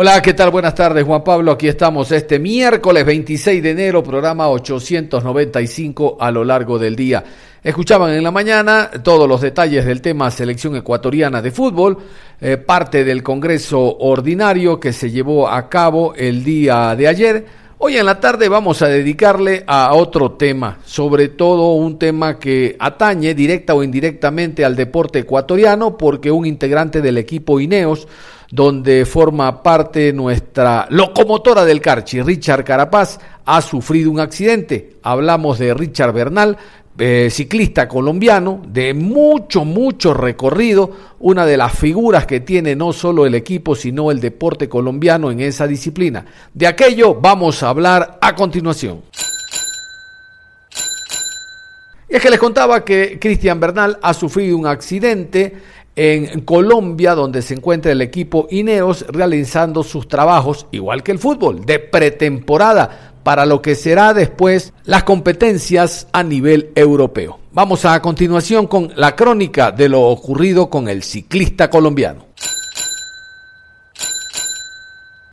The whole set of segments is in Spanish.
Hola, ¿qué tal? Buenas tardes, Juan Pablo. Aquí estamos este miércoles 26 de enero, programa 895 a lo largo del día. Escuchaban en la mañana todos los detalles del tema selección ecuatoriana de fútbol, eh, parte del Congreso Ordinario que se llevó a cabo el día de ayer. Hoy en la tarde vamos a dedicarle a otro tema, sobre todo un tema que atañe directa o indirectamente al deporte ecuatoriano, porque un integrante del equipo Ineos, donde forma parte nuestra locomotora del Carchi, Richard Carapaz, ha sufrido un accidente. Hablamos de Richard Bernal, eh, ciclista colombiano de mucho, mucho recorrido, una de las figuras que tiene no solo el equipo, sino el deporte colombiano en esa disciplina. De aquello vamos a hablar a continuación. Y es que les contaba que Cristian Bernal ha sufrido un accidente en Colombia, donde se encuentra el equipo Ineos realizando sus trabajos, igual que el fútbol, de pretemporada para lo que será después las competencias a nivel europeo. Vamos a continuación con la crónica de lo ocurrido con el ciclista colombiano.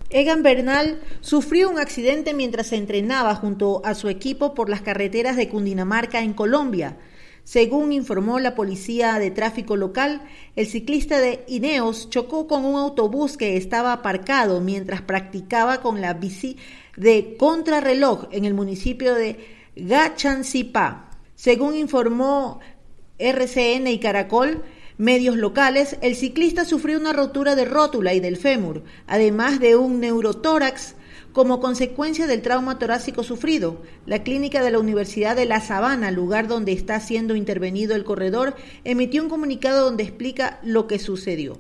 Egan Bernal sufrió un accidente mientras se entrenaba junto a su equipo por las carreteras de Cundinamarca en Colombia. Según informó la policía de tráfico local, el ciclista de Ineos chocó con un autobús que estaba aparcado mientras practicaba con la bici de contrarreloj en el municipio de Gachancipá. Según informó RCN y Caracol, medios locales, el ciclista sufrió una rotura de rótula y del fémur, además de un neurotórax como consecuencia del trauma torácico sufrido. La clínica de la Universidad de La Sabana, lugar donde está siendo intervenido el corredor, emitió un comunicado donde explica lo que sucedió.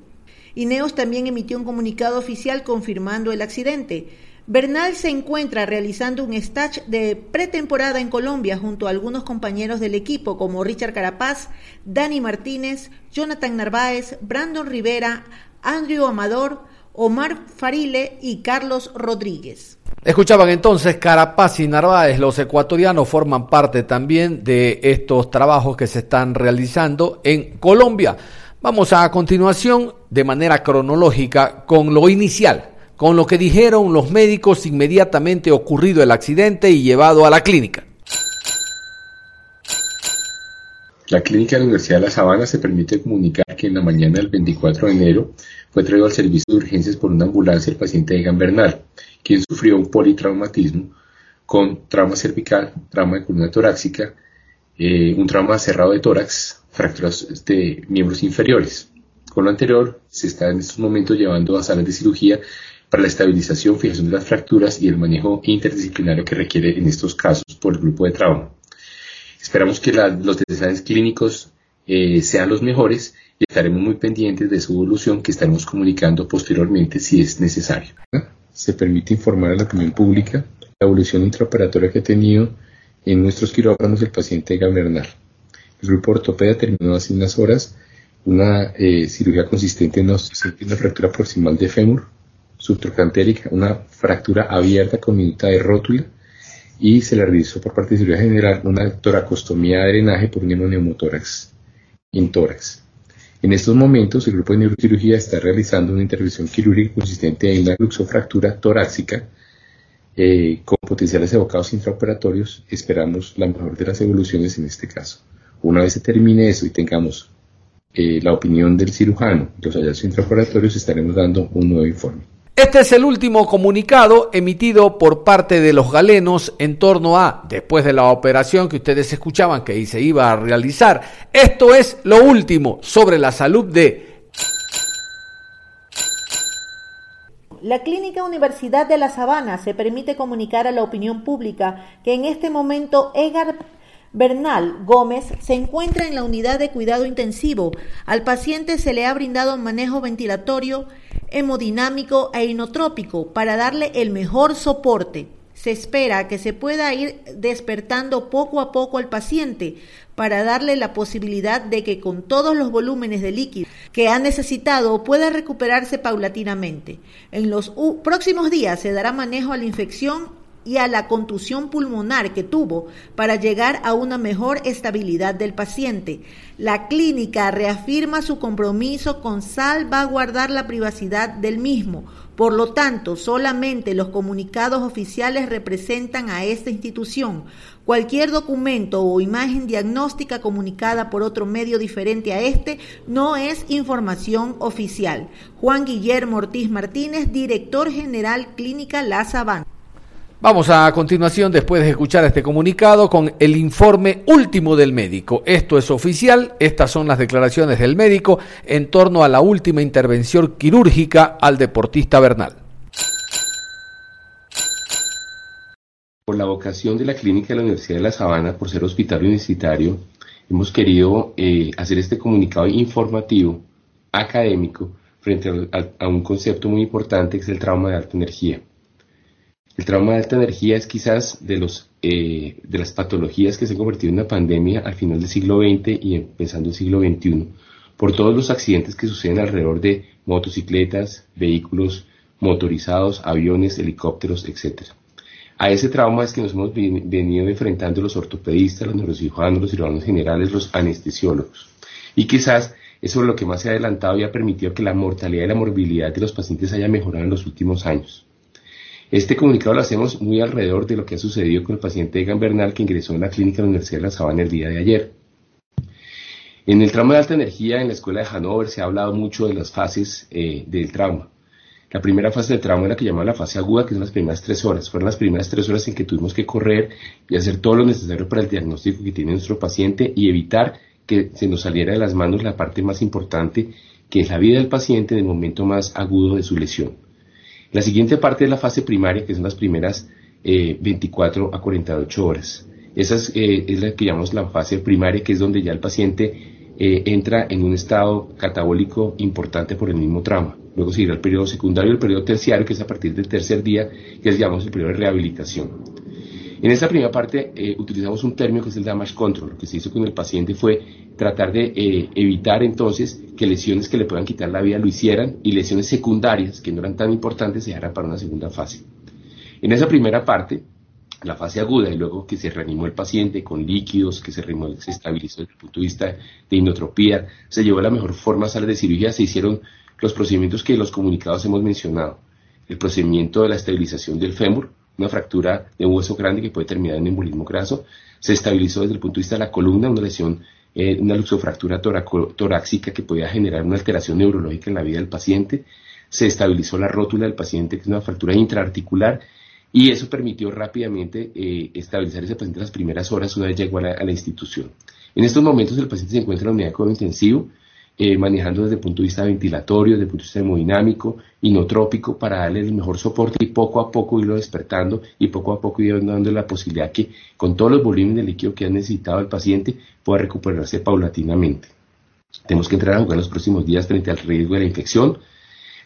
Ineos también emitió un comunicado oficial confirmando el accidente. Bernal se encuentra realizando un stage de pretemporada en Colombia junto a algunos compañeros del equipo como Richard Carapaz, Dani Martínez, Jonathan Narváez, Brandon Rivera, Andrew Amador, Omar Farile y Carlos Rodríguez. Escuchaban entonces Carapaz y Narváez, los ecuatorianos forman parte también de estos trabajos que se están realizando en Colombia. Vamos a, a continuación de manera cronológica con lo inicial, con lo que dijeron los médicos inmediatamente ocurrido el accidente y llevado a la clínica. La clínica de la Universidad de La Sabana se permite comunicar que en la mañana del 24 de enero fue traído al servicio de urgencias por una ambulancia el paciente Egan Bernal, quien sufrió un politraumatismo con trauma cervical, trauma de columna torácica, eh, un trauma cerrado de tórax, fracturas de miembros inferiores. Con lo anterior, se está en estos momentos llevando a salas de cirugía para la estabilización, fijación de las fracturas y el manejo interdisciplinario que requiere en estos casos por el grupo de trauma. Esperamos que la, los detalles clínicos eh, sean los mejores y estaremos muy pendientes de su evolución que estaremos comunicando posteriormente si es necesario. Se permite informar a la opinión pública la evolución intraoperatoria que ha tenido en nuestros quirófanos el paciente Gabernal. El grupo ortopedia terminó hace unas horas una eh, cirugía consistente en una fractura proximal de fémur, subtrocantérica, una fractura abierta con minuta de rótula y se le realizó por parte de cirugía general una toracostomía de drenaje por un neumotórax en tórax. En estos momentos, el grupo de neurocirugía está realizando una intervención quirúrgica consistente en una luxofractura torácica eh, con potenciales evocados intraoperatorios. Esperamos la mejor de las evoluciones en este caso. Una vez se termine eso y tengamos eh, la opinión del cirujano, los hallazgos intraoperatorios, estaremos dando un nuevo informe. Este es el último comunicado emitido por parte de los galenos en torno a, después de la operación que ustedes escuchaban que se iba a realizar, esto es lo último sobre la salud de... La Clínica Universidad de La Sabana se permite comunicar a la opinión pública que en este momento Edgar Bernal Gómez se encuentra en la unidad de cuidado intensivo. Al paciente se le ha brindado manejo ventilatorio, hemodinámico e inotrópico para darle el mejor soporte. Se espera que se pueda ir despertando poco a poco al paciente para darle la posibilidad de que con todos los volúmenes de líquido que ha necesitado pueda recuperarse paulatinamente. En los próximos días se dará manejo a la infección y a la contusión pulmonar que tuvo para llegar a una mejor estabilidad del paciente. La clínica reafirma su compromiso con salvaguardar la privacidad del mismo. Por lo tanto, solamente los comunicados oficiales representan a esta institución. Cualquier documento o imagen diagnóstica comunicada por otro medio diferente a este no es información oficial. Juan Guillermo Ortiz Martínez, director general Clínica La Sabana. Vamos a continuación, después de escuchar este comunicado, con el informe último del médico. Esto es oficial, estas son las declaraciones del médico en torno a la última intervención quirúrgica al deportista Bernal. Por la vocación de la Clínica de la Universidad de La Sabana, por ser hospital universitario, hemos querido eh, hacer este comunicado informativo, académico, frente a un concepto muy importante que es el trauma de alta energía. El trauma de alta energía es quizás de, los, eh, de las patologías que se han convertido en una pandemia al final del siglo XX y empezando el siglo XXI, por todos los accidentes que suceden alrededor de motocicletas, vehículos motorizados, aviones, helicópteros, etc. A ese trauma es que nos hemos venido enfrentando los ortopedistas, los neurocirujanos, los cirujanos generales, los anestesiólogos. Y quizás eso es lo que más se ha adelantado y ha permitido que la mortalidad y la morbilidad de los pacientes haya mejorado en los últimos años. Este comunicado lo hacemos muy alrededor de lo que ha sucedido con el paciente Egan Bernal que ingresó en la clínica de la Universidad de La Sabana el día de ayer. En el trauma de alta energía en la escuela de Hanover se ha hablado mucho de las fases eh, del trauma. La primera fase del trauma era la que llamaba la fase aguda, que son las primeras tres horas. Fueron las primeras tres horas en que tuvimos que correr y hacer todo lo necesario para el diagnóstico que tiene nuestro paciente y evitar que se nos saliera de las manos la parte más importante, que es la vida del paciente en el momento más agudo de su lesión. La siguiente parte es la fase primaria, que son las primeras 24 eh, a 48 horas. Esa eh, es, la que llamamos la fase primaria, que es donde ya el paciente eh, entra en un estado catabólico importante por el mismo trauma. Luego seguirá el periodo secundario y el periodo terciario, que es a partir del tercer día, que es llamamos el periodo de rehabilitación. En esta primera parte utilizamos un término que es el damage control. Lo que se hizo con el paciente fue tratar de evitar entonces que lesiones que le puedan quitar la vida lo hicieran y lesiones secundarias que no eran tan importantes se dejaran para una segunda fase. En esa primera parte, la fase aguda y luego que se reanimó el paciente con líquidos, que se, se estabilizó desde el punto de vista de inotropía, se llevó la mejor forma a salir de cirugía, se hicieron los procedimientos que los comunicados hemos mencionado. El procedimiento de la estabilización del fémur, una fractura de un hueso grande que puede terminar en embolismo graso, se estabilizó desde el punto de vista de la columna, una lesión eh, una luxofractura torácica que podía generar una alteración neurológica en la vida del paciente, se estabilizó la rótula del paciente, que es una fractura intraarticular, y eso permitió rápidamente eh, estabilizar ese paciente las primeras horas una vez llegó a la, a la, institución. En estos momentos el paciente se encuentra en la unidad de cuidado intensivo, eh, manejando desde el punto de vista ventilatorio, desde el punto de vista hemodinámico, inotrópico, para darle el mejor soporte y poco a poco irlo despertando y poco a poco ir dando la posibilidad que con todos los volúmenes de líquido que ha necesitado el paciente pueda recuperarse paulatinamente. Tenemos que entrar a jugar los próximos días frente al riesgo de la infección.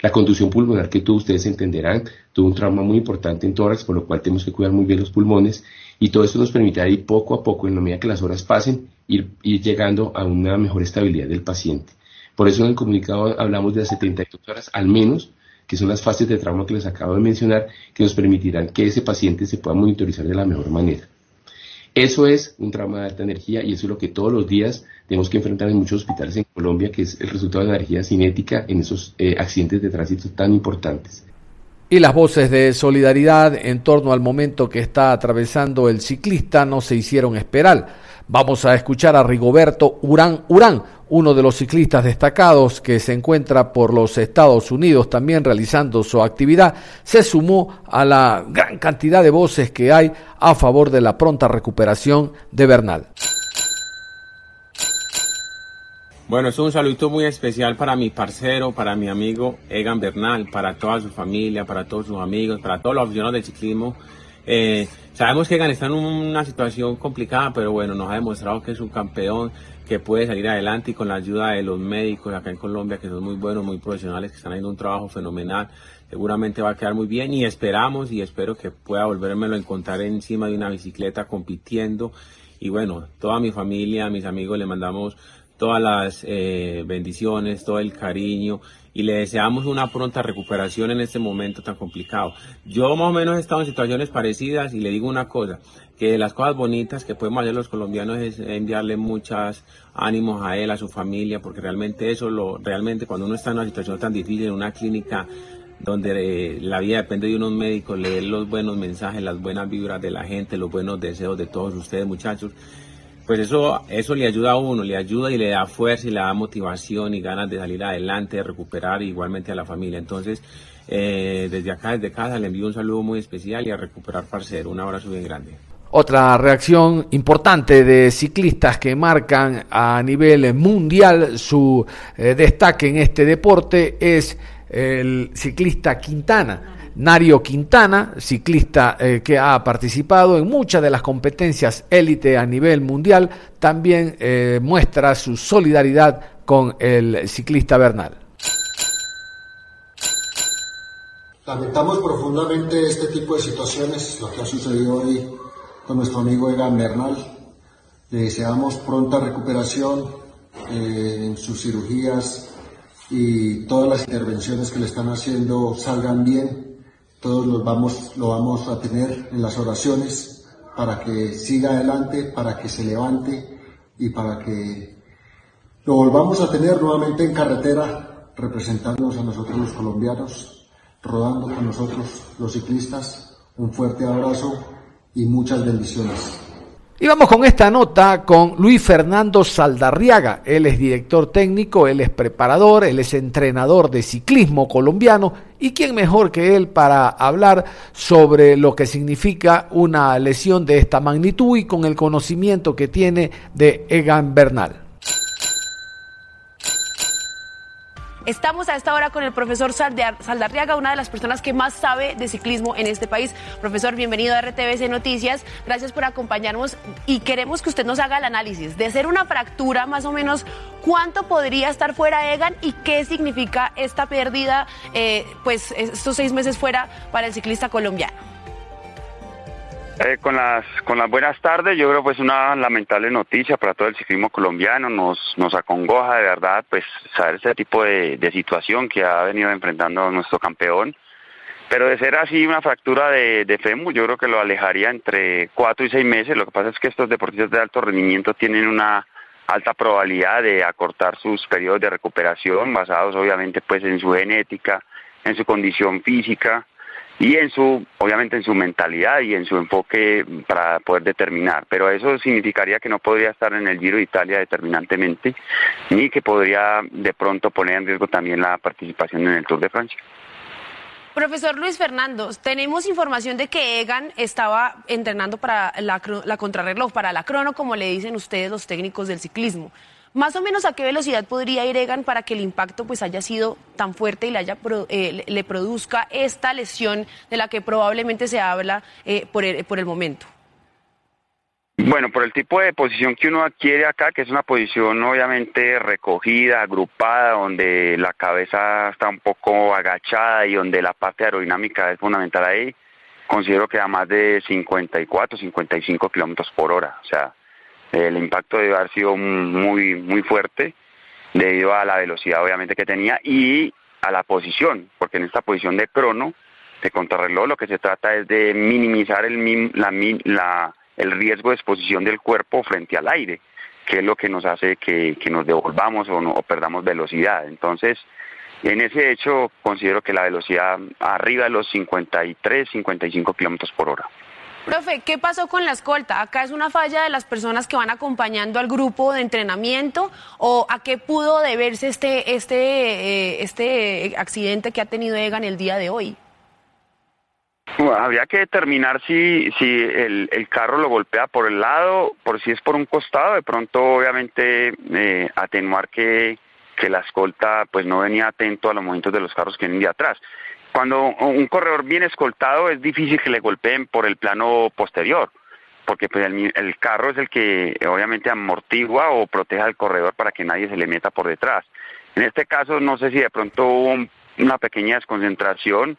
La conducción pulmonar que todos ustedes entenderán tuvo un trauma muy importante en tórax, por lo cual tenemos que cuidar muy bien los pulmones y todo esto nos permitirá ir poco a poco, en la medida que las horas pasen, ir llegando a una mejor estabilidad del paciente. Por eso en el comunicado hablamos de las 72 horas al menos, que son las fases de trauma que les acabo de mencionar, que nos permitirán que ese paciente se pueda monitorizar de la mejor manera. Eso es un trauma de alta energía y eso es lo que todos los días tenemos que enfrentar en muchos hospitales en Colombia, que es el resultado de la energía cinética en esos eh, accidentes de tránsito tan importantes. Y las voces de solidaridad en torno al momento que está atravesando el ciclista no se hicieron esperar. Vamos a escuchar a Rigoberto Urán Urán, uno de los ciclistas destacados que se encuentra por los Estados Unidos también realizando su actividad, se sumó a la gran cantidad de voces que hay a favor de la pronta recuperación de Bernal. Bueno, es un saludo muy especial para mi parcero, para mi amigo Egan Bernal, para toda su familia, para todos sus amigos, para todos los aficionados del ciclismo. Eh, sabemos que Egan está en una situación complicada, pero bueno, nos ha demostrado que es un campeón, que puede salir adelante y con la ayuda de los médicos acá en Colombia, que son muy buenos, muy profesionales, que están haciendo un trabajo fenomenal, seguramente va a quedar muy bien y esperamos y espero que pueda volvérmelo a encontrar encima de una bicicleta compitiendo. Y bueno, toda mi familia, mis amigos, le mandamos todas las eh, bendiciones, todo el cariño y le deseamos una pronta recuperación en este momento tan complicado. Yo más o menos he estado en situaciones parecidas y le digo una cosa, que las cosas bonitas que podemos hacer los colombianos es enviarle muchos ánimos a él, a su familia, porque realmente eso, lo, realmente cuando uno está en una situación tan difícil, en una clínica donde eh, la vida depende de unos médicos, leer los buenos mensajes, las buenas vibras de la gente, los buenos deseos de todos ustedes muchachos, pues eso, eso le ayuda a uno, le ayuda y le da fuerza y le da motivación y ganas de salir adelante, de recuperar igualmente a la familia. Entonces, eh, desde acá, desde casa, le envío un saludo muy especial y a recuperar parcero. Un abrazo bien grande. Otra reacción importante de ciclistas que marcan a nivel mundial su eh, destaque en este deporte es el ciclista Quintana Nario Quintana, ciclista eh, que ha participado en muchas de las competencias élite a nivel mundial, también eh, muestra su solidaridad con el ciclista Bernal. Lamentamos profundamente este tipo de situaciones, lo que ha sucedido hoy con nuestro amigo Egan Bernal. Le deseamos pronta recuperación eh, en sus cirugías y todas las intervenciones que le están haciendo salgan bien todos los vamos, lo vamos a tener en las oraciones para que siga adelante, para que se levante y para que lo volvamos a tener nuevamente en carretera, representándonos a nosotros los colombianos, rodando con nosotros los ciclistas. Un fuerte abrazo y muchas bendiciones. Y vamos con esta nota con Luis Fernando Saldarriaga. Él es director técnico, él es preparador, él es entrenador de ciclismo colombiano. ¿Y quién mejor que él para hablar sobre lo que significa una lesión de esta magnitud y con el conocimiento que tiene de Egan Bernal? Estamos a esta hora con el profesor Saldarriaga, una de las personas que más sabe de ciclismo en este país. Profesor, bienvenido a RTBC Noticias. Gracias por acompañarnos y queremos que usted nos haga el análisis de ser una fractura, más o menos, cuánto podría estar fuera Egan y qué significa esta pérdida, eh, pues estos seis meses fuera para el ciclista colombiano. Eh, con las con las buenas tardes, yo creo pues una lamentable noticia para todo el ciclismo colombiano, nos nos acongoja de verdad pues saber ese tipo de, situación que ha venido enfrentando nuestro campeón, pero de ser así una fractura de, de fémur, yo creo que lo alejaría entre cuatro y seis meses, lo que pasa es que estos deportistas de alto rendimiento tienen una alta probabilidad de acortar sus periodos de recuperación, basados obviamente pues en su genética, en su condición física, y en su, obviamente en su mentalidad y en su enfoque para poder determinar. Pero eso significaría que no podría estar en el Giro de Italia determinantemente, ni que podría de pronto poner en riesgo también la participación en el Tour de Francia. Profesor Luis Fernando, tenemos información de que Egan estaba entrenando para la, la contrarreloj, para la crono, como le dicen ustedes los técnicos del ciclismo. Más o menos a qué velocidad podría ir Egan para que el impacto pues haya sido tan fuerte y le, haya, eh, le produzca esta lesión de la que probablemente se habla eh, por, el, por el momento. Bueno, por el tipo de posición que uno adquiere acá, que es una posición obviamente recogida, agrupada, donde la cabeza está un poco agachada y donde la parte aerodinámica es fundamental ahí, considero que a más de 54, 55 kilómetros por hora. O sea, el impacto debe haber sido muy, muy fuerte debido a la velocidad obviamente que tenía y a la posición, porque en esta posición de crono, de contrarreloj, lo que se trata es de minimizar el, la, el riesgo de exposición del cuerpo frente al aire, que es lo que nos hace que, nos devolvamos o, o perdamos velocidad. Entonces, en ese hecho, considero que la velocidad arriba de los 53, 55 kilómetros por hora. Profe, ¿qué pasó con la escolta? ¿Acá es una falla de las personas que van acompañando al grupo de entrenamiento o a qué pudo deberse este, este, eh, este accidente que ha tenido Egan el día de hoy? habría que determinar si, si el, el, carro lo golpea por el lado, por si es por un costado, de pronto obviamente eh, atenuar que, que la escolta pues no venía atento a los movimientos de los carros que vienen de atrás. Cuando un corredor viene escoltado es difícil que le golpeen por el plano posterior, porque pues el, el carro es el que obviamente amortigua o protege al corredor para que nadie se le meta por detrás. En este caso no sé si de pronto hubo una pequeña desconcentración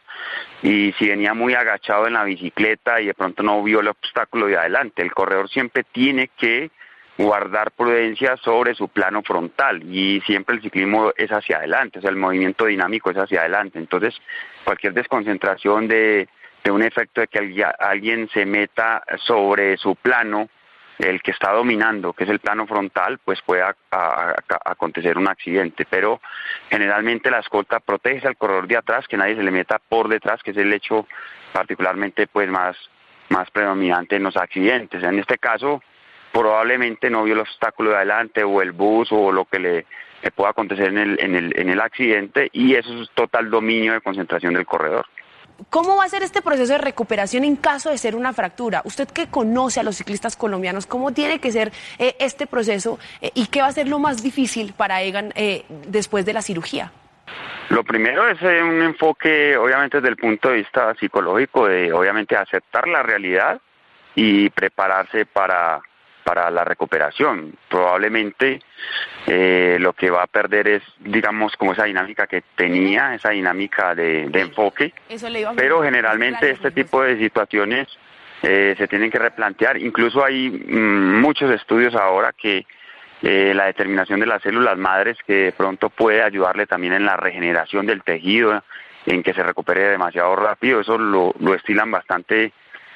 y si venía muy agachado en la bicicleta y de pronto no vio el obstáculo de adelante. El corredor siempre tiene que guardar prudencia sobre su plano frontal y siempre el ciclismo es hacia adelante, o sea, el movimiento dinámico es hacia adelante. Entonces, cualquier desconcentración de, de un efecto de que alguien se meta sobre su plano, el que está dominando, que es el plano frontal, pues puede acontecer un accidente. Pero generalmente la escolta protege al corredor de atrás, que nadie se le meta por detrás, que es el hecho particularmente pues más, más predominante en los accidentes. En este caso, probablemente no vio el obstáculo de adelante o el bus o lo que le, pueda acontecer en el, en, el, en el accidente y eso es total dominio de concentración del corredor. ¿Cómo va a ser este proceso de recuperación en caso de ser una fractura? Usted que conoce a los ciclistas colombianos, ¿cómo tiene que ser eh, este proceso eh, y qué va a ser lo más difícil para Egan eh, después de la cirugía? Lo primero es un enfoque, obviamente, desde el punto de vista psicológico, de obviamente aceptar la realidad y prepararse para, para la recuperación. Probablemente eh, lo que va a perder es, digamos, como esa dinámica que tenía, esa dinámica de, enfoque, pero generalmente este tipo de situaciones eh, se tienen que replantear. Incluso hay mm, muchos estudios ahora que eh, la determinación de las células madres que de pronto puede ayudarle también en la regeneración del tejido, en que se recupere demasiado rápido, eso lo, lo estilan bastante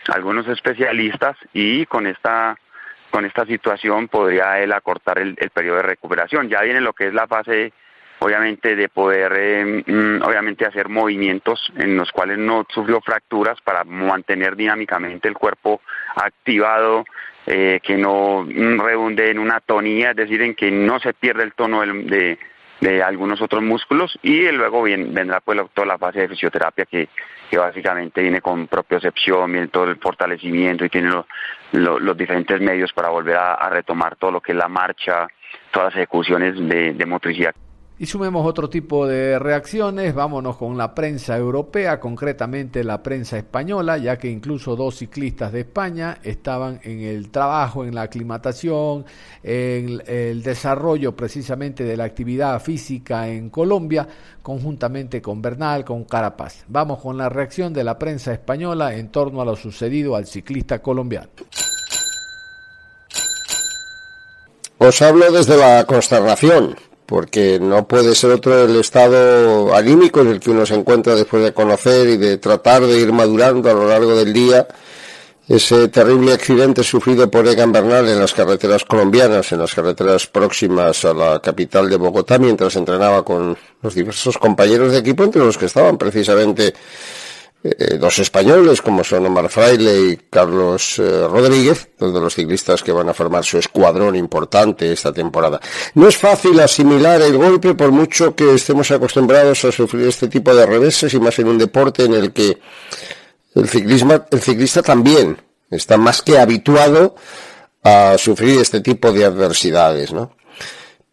algunos especialistas y con esta con esta situación podría él acortar el, periodo de recuperación. Ya viene lo que es la fase, obviamente, de poder, mm, obviamente, hacer movimientos en los cuales no sufrió fracturas para mantener dinámicamente el cuerpo activado, eh, que no mm, redunde en una tonía, es decir, en que no se pierde el tono de, de algunos otros músculos y luego bien, vendrá pues toda la fase de fisioterapia que, que básicamente viene con propiocepción, viene todo el fortalecimiento y tiene los diferentes medios para volver a, retomar todo lo que es la marcha, todas las ejecuciones de motricidad. Y sumemos otro tipo de reacciones, vámonos con la prensa europea, concretamente la prensa española, ya que incluso dos ciclistas de España estaban en el trabajo, en la aclimatación, en el desarrollo precisamente de la actividad física en Colombia, conjuntamente con Bernal, con Carapaz. Vamos con la reacción de la prensa española en torno a lo sucedido al ciclista colombiano. Os hablo desde la consternación porque no puede ser otro el estado anímico en el que uno se encuentra después de conocer y de tratar de ir madurando a lo largo del día ese terrible accidente sufrido por Egan Bernal en las carreteras colombianas, en las carreteras próximas a la capital de Bogotá, mientras entrenaba con los diversos compañeros de equipo, entre los que estaban precisamente eh, dos españoles como son Omar Fraile y Carlos eh, Rodríguez, dos de los ciclistas que van a formar su escuadrón importante esta temporada. No es fácil asimilar el golpe por mucho que estemos acostumbrados a sufrir este tipo de reveses y más en un deporte en el que el, ciclismo, el ciclista también está más que habituado a sufrir este tipo de adversidades, ¿no?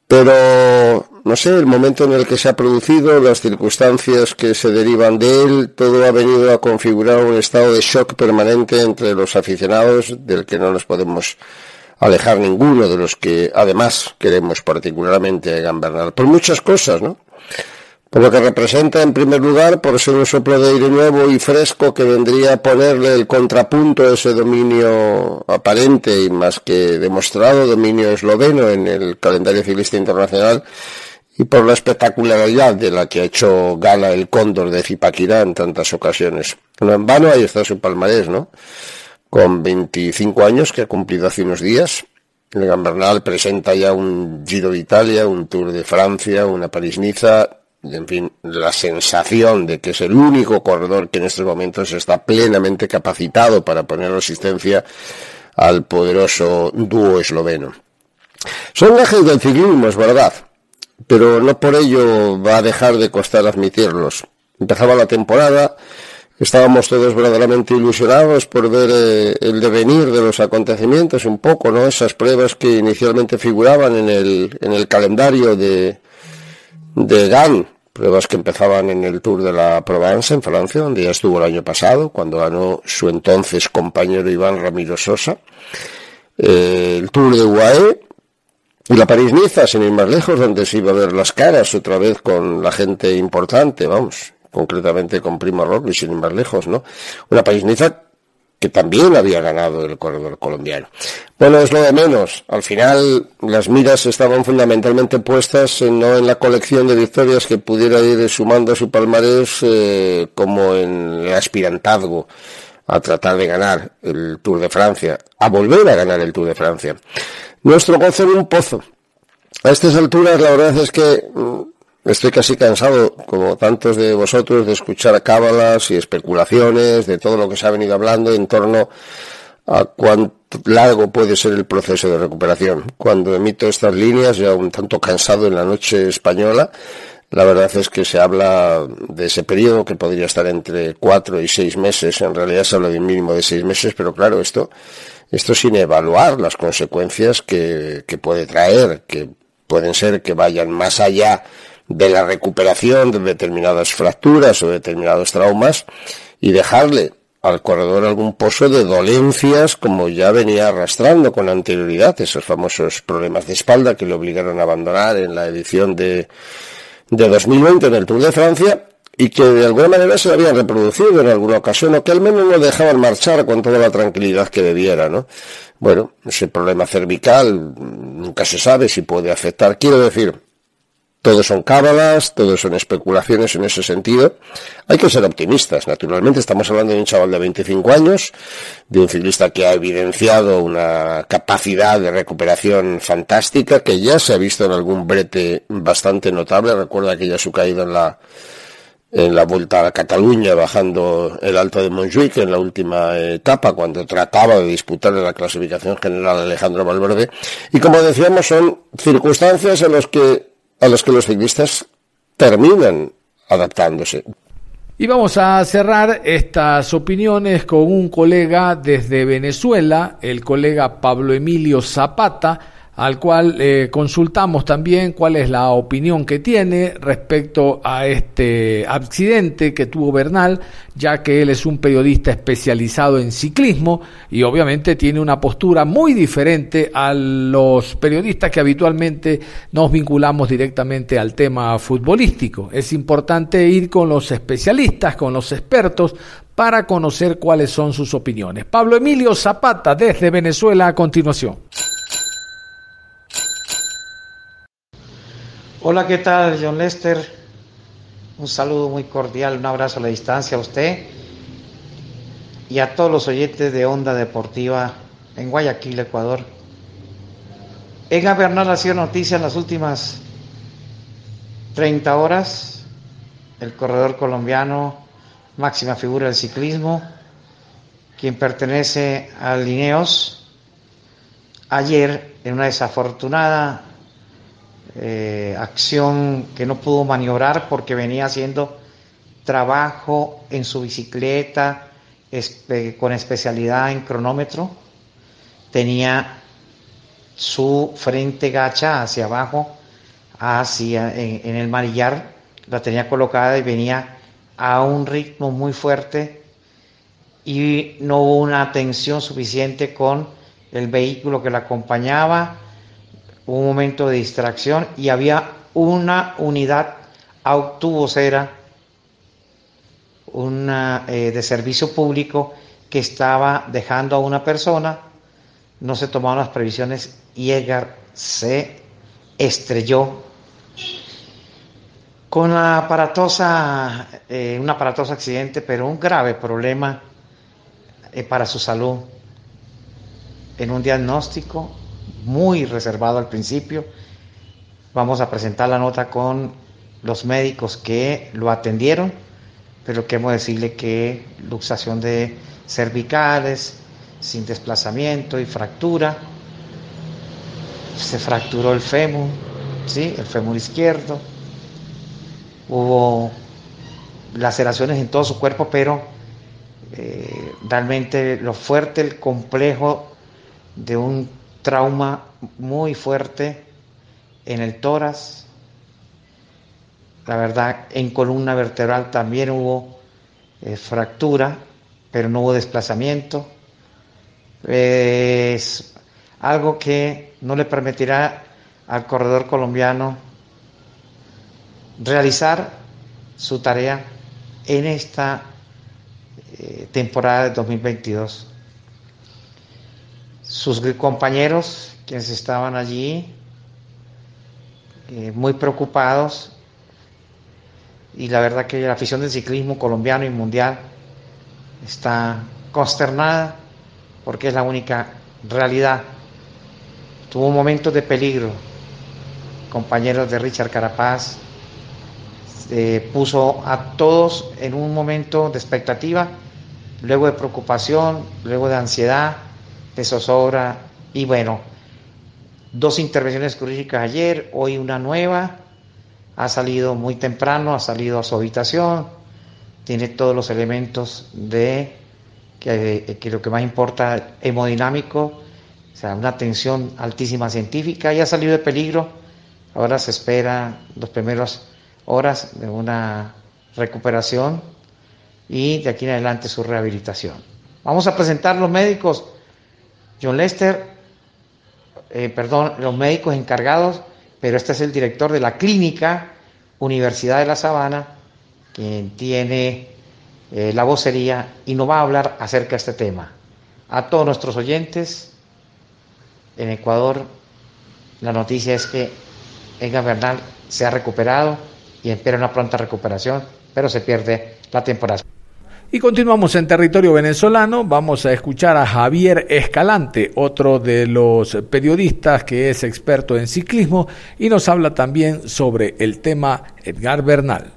Pero, no sé, el momento en el que se ha producido, las circunstancias que se derivan de él, todo ha venido a configurar un estado de shock permanente entre los aficionados, del que no nos podemos alejar ninguno de los que además queremos particularmente a por muchas cosas, ¿no? por lo que representa en primer lugar por ser un soplo de aire nuevo y fresco que vendría a ponerle el contrapunto a ese dominio aparente y más que demostrado dominio esloveno en el calendario ciclista internacional y por la espectacularidad de la que ha hecho gala el cóndor de Zipaquirá en tantas ocasiones. No en vano, ahí está su palmarés, ¿no? Con 25 años que ha cumplido hace unos días, el Gambernal presenta ya un Giro de Italia, un Tour de Francia, una París-Niza, en fin, la sensación de que es el único corredor que en estos momentos está plenamente capacitado para poner asistencia al poderoso dúo esloveno. Son gajes del ciclismo, es verdad, pero no por ello va a dejar de costar admitirlos. Empezaba la temporada, estábamos todos verdaderamente ilusionados por ver eh, el devenir de los acontecimientos un poco, ¿no? Esas pruebas que inicialmente figuraban en el, en el calendario de, de GAN, pruebas que empezaban en el Tour de la Provence en Francia, donde ya estuvo el año pasado, cuando ganó su entonces compañero Iván Ramiro Sosa, eh, el Tour de UAE y la París-Niza, sin ir más lejos, donde se iba a ver las caras otra vez con la gente importante, vamos, concretamente con Primo Roglic, sin ir más lejos, ¿no? Una París-Niza que también había ganado el corredor colombiano. Bueno, es lo de menos. Al final las miras estaban fundamentalmente puestas en, no en la colección de victorias que pudiera ir sumando a su palmarés eh, como en el aspirantazgo a tratar de ganar el Tour de Francia, a volver a ganar el Tour de Francia. Nuestro gozo en un pozo. A estas alturas la verdad es que mm, Estoy casi cansado, como tantos de vosotros, de escuchar cábalas y especulaciones de todo lo que se ha venido hablando en torno a cuánto largo puede ser el proceso de recuperación. Cuando emito estas líneas, ya un tanto cansado en la noche española, la verdad es que se habla de ese periodo que podría estar entre cuatro y seis meses. En realidad se habla de un mínimo de seis meses, pero claro, esto, esto sin evaluar las consecuencias que, que puede traer, que pueden ser que vayan más allá de la recuperación de determinadas fracturas o determinados traumas y dejarle al corredor algún pozo de dolencias como ya venía arrastrando con anterioridad esos famosos problemas de espalda que le obligaron a abandonar en la edición de, de 2020 en el Tour de Francia y que de alguna manera se habían reproducido en alguna ocasión o que al menos no dejaban marchar con toda la tranquilidad que debiera, ¿no? Bueno, ese problema cervical nunca se sabe si puede afectar. Quiero decir, todos son cábalas, todos son especulaciones en ese sentido. Hay que ser optimistas, naturalmente. Estamos hablando de un chaval de 25 años, de un ciclista que ha evidenciado una capacidad de recuperación fantástica, que ya se ha visto en algún brete bastante notable. Recuerda que ya su caída en la, en la vuelta a Cataluña, bajando el alto de Montjuic en la última etapa, cuando trataba de disputar la clasificación general Alejandro Valverde. Y como decíamos, son circunstancias en las que a los que los ciclistas terminan adaptándose. Y vamos a cerrar estas opiniones con un colega desde Venezuela, el colega Pablo Emilio Zapata, al cual eh, consultamos también cuál es la opinión que tiene respecto a este accidente que tuvo Bernal, ya que él es un periodista especializado en ciclismo y obviamente tiene una postura muy diferente a los periodistas que habitualmente nos vinculamos directamente al tema futbolístico. Es importante ir con los especialistas, con los expertos, para conocer cuáles son sus opiniones. Pablo Emilio Zapata desde Venezuela a continuación. Hola, ¿qué tal, John Lester? Un saludo muy cordial, un abrazo a la distancia a usted y a todos los oyentes de Onda Deportiva en Guayaquil, Ecuador. Ega Bernal ha sido noticia en las últimas 30 horas. El corredor colombiano, máxima figura del ciclismo, quien pertenece a Lineos, ayer en una desafortunada eh, acción que no pudo maniobrar porque venía haciendo trabajo en su bicicleta con especialidad en cronómetro. Tenía su frente gacha hacia abajo, hacia en, el manillar, la tenía colocada y venía a un ritmo muy fuerte y no hubo una atención suficiente con el vehículo que la acompañaba un momento de distracción y había una unidad autobusera una, eh, de servicio público que estaba dejando a una persona, no se tomaron las previsiones y Edgar se estrelló con la eh, un aparatoso accidente, pero un grave problema eh, para su salud. En un diagnóstico muy reservado al principio. Vamos a presentar la nota con los médicos que lo atendieron, pero queremos decirle que luxación de cervicales, sin desplazamiento y fractura, se fracturó el fémur, ¿sí? el fémur izquierdo, hubo laceraciones en todo su cuerpo, pero eh, realmente lo fuerte, el complejo de un trauma muy fuerte en el tórax, la verdad en columna vertebral también hubo eh, fractura, pero no hubo desplazamiento. Es algo que no le permitirá al corredor colombiano realizar su tarea en esta eh, temporada de 2022. Sus compañeros, quienes estaban allí, eh, muy preocupados, y la verdad que la afición del ciclismo colombiano y mundial está consternada porque es la única realidad. Tuvo momentos de peligro, compañeros de Richard Carapaz, puso a todos en un momento de expectativa, luego de preocupación, luego de ansiedad, de zozobra. Y bueno, dos intervenciones quirúrgicas ayer, hoy una nueva, ha salido muy temprano, ha salido a su habitación, tiene todos los elementos de que, que lo que más importa, hemodinámico, o sea, una tensión altísima científica, y ha salido de peligro, ahora se espera los primeros horas de una recuperación y de aquí en adelante su rehabilitación. Vamos a presentar los médicos. John Lester, eh, perdón, los médicos encargados, pero este es el director de la clínica Universidad de La Sabana, quien tiene eh, la vocería y nos va a hablar acerca de este tema. A todos nuestros oyentes, en Ecuador, la noticia es que Edgar Bernal se ha recuperado y espera una pronta recuperación, pero se pierde la temporada. Y continuamos en territorio venezolano. Vamos a escuchar a Javier Escalante, otro de los periodistas que es experto en ciclismo y nos habla también sobre el tema Edgar Bernal.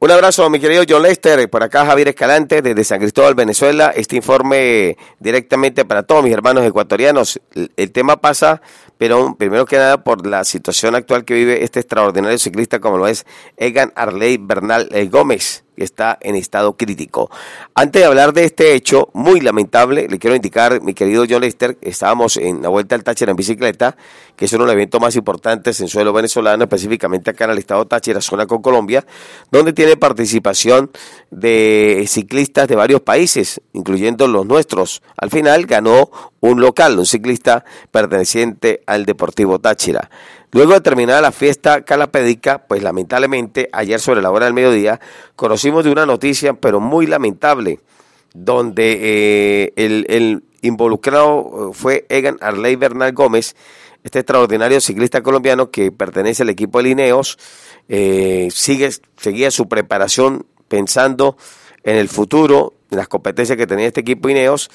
Un abrazo, mi querido John Lester. Por acá Javier Escalante, desde San Cristóbal, Venezuela. Este informe directamente para todos mis hermanos ecuatorianos. El tema pasa pero primero que nada por la situación actual que vive este extraordinario ciclista como lo es Egan Arley Bernal eh, Gómez que está en estado crítico. Antes de hablar de este hecho muy lamentable, le quiero indicar, mi querido John Lester, estábamos en la Vuelta al Táchira en bicicleta, que es uno de los eventos más importantes en suelo venezolano, específicamente acá en el estado Táchira, zona con Colombia, donde tiene participación de ciclistas de varios países, incluyendo los nuestros. Al final ganó un local, un ciclista perteneciente al Deportivo Táchira. Luego de terminar la fiesta calapédica, pues lamentablemente ayer sobre la hora del mediodía conocimos de una noticia, pero muy lamentable, donde eh, el, involucrado eh, fue Egan Arley Bernal Gómez, este extraordinario ciclista colombiano que pertenece al equipo de Lineos, eh, sigue, seguía su preparación pensando en el futuro, en las competencias que tenía este equipo Ineos,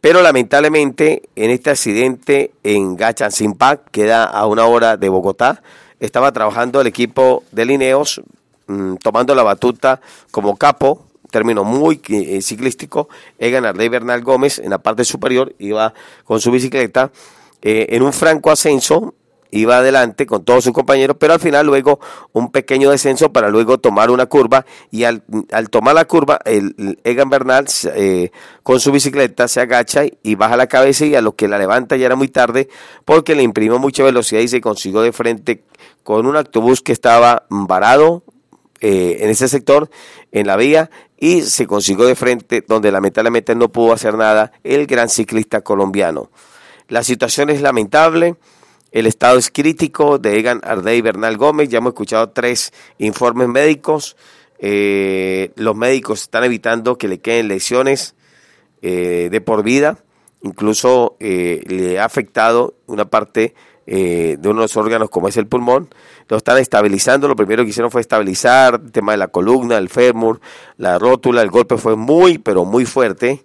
pero lamentablemente en este accidente en Gachansimpa, queda a una hora de Bogotá, estaba trabajando el equipo de Lineos, mm, tomando la batuta como capo, término muy eh, ciclístico, Egan Arley Bernal Gómez en la parte superior iba con su bicicleta eh, en un franco ascenso iba adelante con todos sus compañeros, pero al final luego un pequeño descenso para luego tomar una curva y al, tomar la curva el, Egan Bernal eh, con su bicicleta se agacha y baja la cabeza y a lo que la levanta ya era muy tarde porque le imprimió mucha velocidad y se consiguió de frente con un autobús que estaba varado eh, en ese sector, en la vía, y se consiguió de frente donde lamentablemente no pudo hacer nada el gran ciclista colombiano. La situación es lamentable. El estado es crítico de Egan Ardey Bernal Gómez. Ya hemos escuchado tres informes médicos. Eh, los médicos están evitando que le queden lesiones eh, de por vida. Incluso eh, le ha afectado una parte de uno de los órganos como es el pulmón. Lo están estabilizando. Lo primero que hicieron fue estabilizar el tema de la columna, el fémur, la rótula. El golpe fue muy, pero muy fuerte.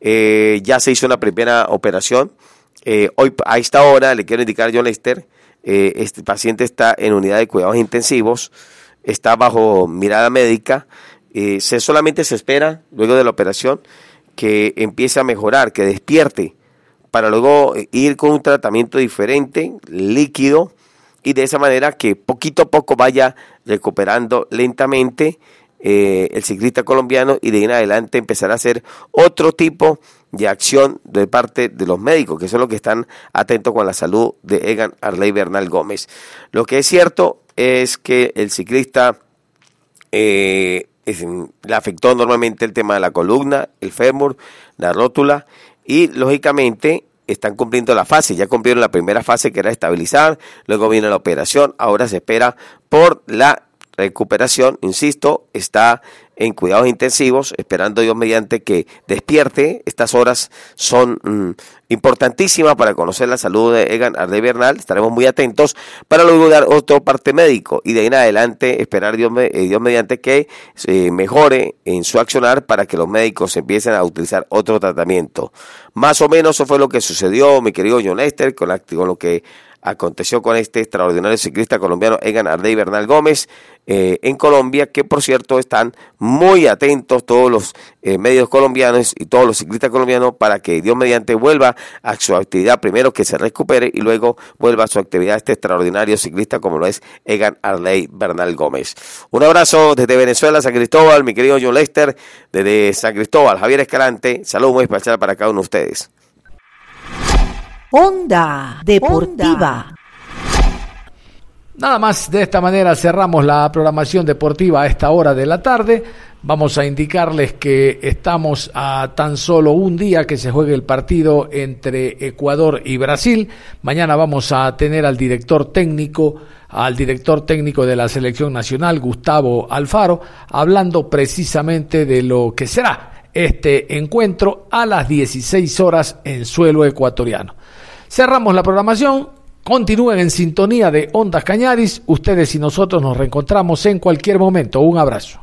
ya se hizo una primera operación eh, hoy, a esta hora, le quiero indicar a John Lester, eh, este paciente está en unidad de cuidados intensivos, está bajo mirada médica, eh, se solamente se espera luego de la operación que empiece a mejorar, que despierte, para luego ir con un tratamiento diferente, líquido, y de esa manera que poquito a poco vaya recuperando lentamente el ciclista colombiano y de ahí en adelante empezará a hacer otro tipo de acción de parte de los médicos, que son los que están atentos con la salud de Egan Arley Bernal Gómez. Lo que es cierto es que el ciclista eh, le afectó normalmente el tema de la columna, el fémur, la rótula y lógicamente están cumpliendo la fase, ya cumplieron la primera fase que era estabilizar, luego viene la operación, ahora se espera por la recuperación, insisto, está en cuidados intensivos, esperando Dios mediante que despierte. Estas horas son mm, importantísimas para conocer la salud de Egan Arde Bernal. Estaremos muy atentos para luego dar otro parte médico y de ahí en adelante esperar Dios, eh, Dios mediante que se mejore en su accionar para que los médicos empiecen a utilizar otro tratamiento. Más o menos eso fue lo que sucedió, mi querido John Lester, con, con lo que aconteció con este extraordinario ciclista colombiano Egan Ardey Bernal Gómez eh, en Colombia, que por cierto están muy atentos todos los eh, medios colombianos y todos los ciclistas colombianos para que Dios mediante vuelva a su actividad, primero que se recupere y luego vuelva a su actividad este extraordinario ciclista como lo es Egan Arley Bernal Gómez. Un abrazo desde Venezuela, San Cristóbal, mi querido John Lester, desde San Cristóbal, Javier Escalante, saludos muy especial para cada uno de ustedes. Onda Deportiva. Nada más, de esta manera cerramos la programación deportiva a esta hora de la tarde. Vamos a indicarles que estamos a tan solo un día que se juegue el partido entre Ecuador y Brasil. Mañana vamos a tener al director técnico, al director técnico de la selección nacional, Gustavo Alfaro, hablando precisamente de lo que será este encuentro a las 16 horas en suelo ecuatoriano. Cerramos la programación. Continúen en sintonía de Ondas Cañaris. Ustedes y nosotros nos reencontramos en cualquier momento. Un abrazo.